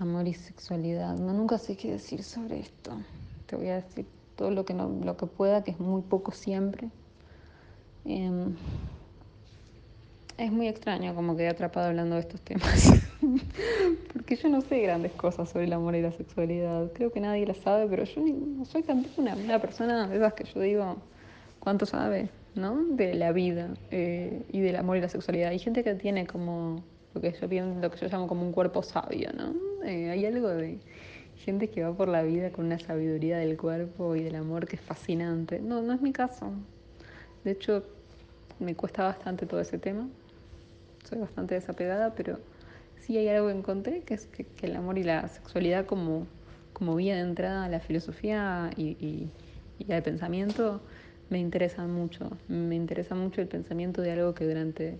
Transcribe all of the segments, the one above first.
Amor y sexualidad. No, nunca sé qué decir sobre esto. Te voy a decir todo lo que, no, lo que pueda, que es muy poco siempre. Em, es muy extraño como quedé atrapado hablando de estos temas. Porque yo no sé grandes cosas sobre el amor y la sexualidad. Creo que nadie la sabe, pero yo no soy tampoco una, una, persona de esas que yo digo, ¿cuánto sabe? ¿No? De la vida eh, y del amor y la sexualidad. Hay gente que tiene como lo que yo, lo que yo llamo como un cuerpo sabio, ¿no? Eh, hay algo de gente que va por la vida con una sabiduría del cuerpo y del amor que es fascinante. No, no es mi caso. De hecho, me cuesta bastante todo ese tema. Soy bastante desapegada, pero sí hay algo que encontré, que es que, el amor y la sexualidad como, como vía de entrada a la filosofía y, y, y al pensamiento me interesan mucho. Me interesa mucho el pensamiento de algo que durante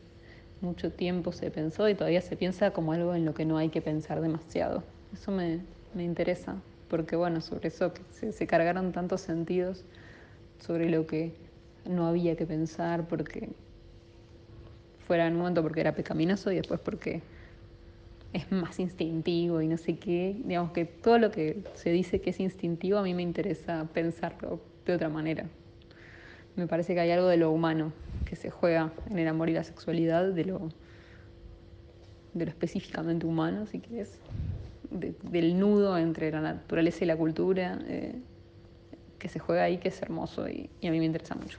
mucho tiempo se pensó y todavía se piensa como algo en lo que no hay que pensar demasiado. Eso me, me interesa, porque bueno, sobre eso se, se, cargaron tantos sentidos sobre lo que no había que pensar porque fuera en un momento porque era pecaminoso y después porque es más instintivo y no sé qué. Digamos que todo lo que se dice que es instintivo a mí me interesa pensarlo de otra manera. Me parece que hay algo de lo humano que se juega en el amor y la sexualidad, de lo, de lo específicamente humano, si quieres, de, del nudo entre la naturaleza y la cultura, eh, que se juega ahí, que es hermoso y, y a mí me interesa mucho.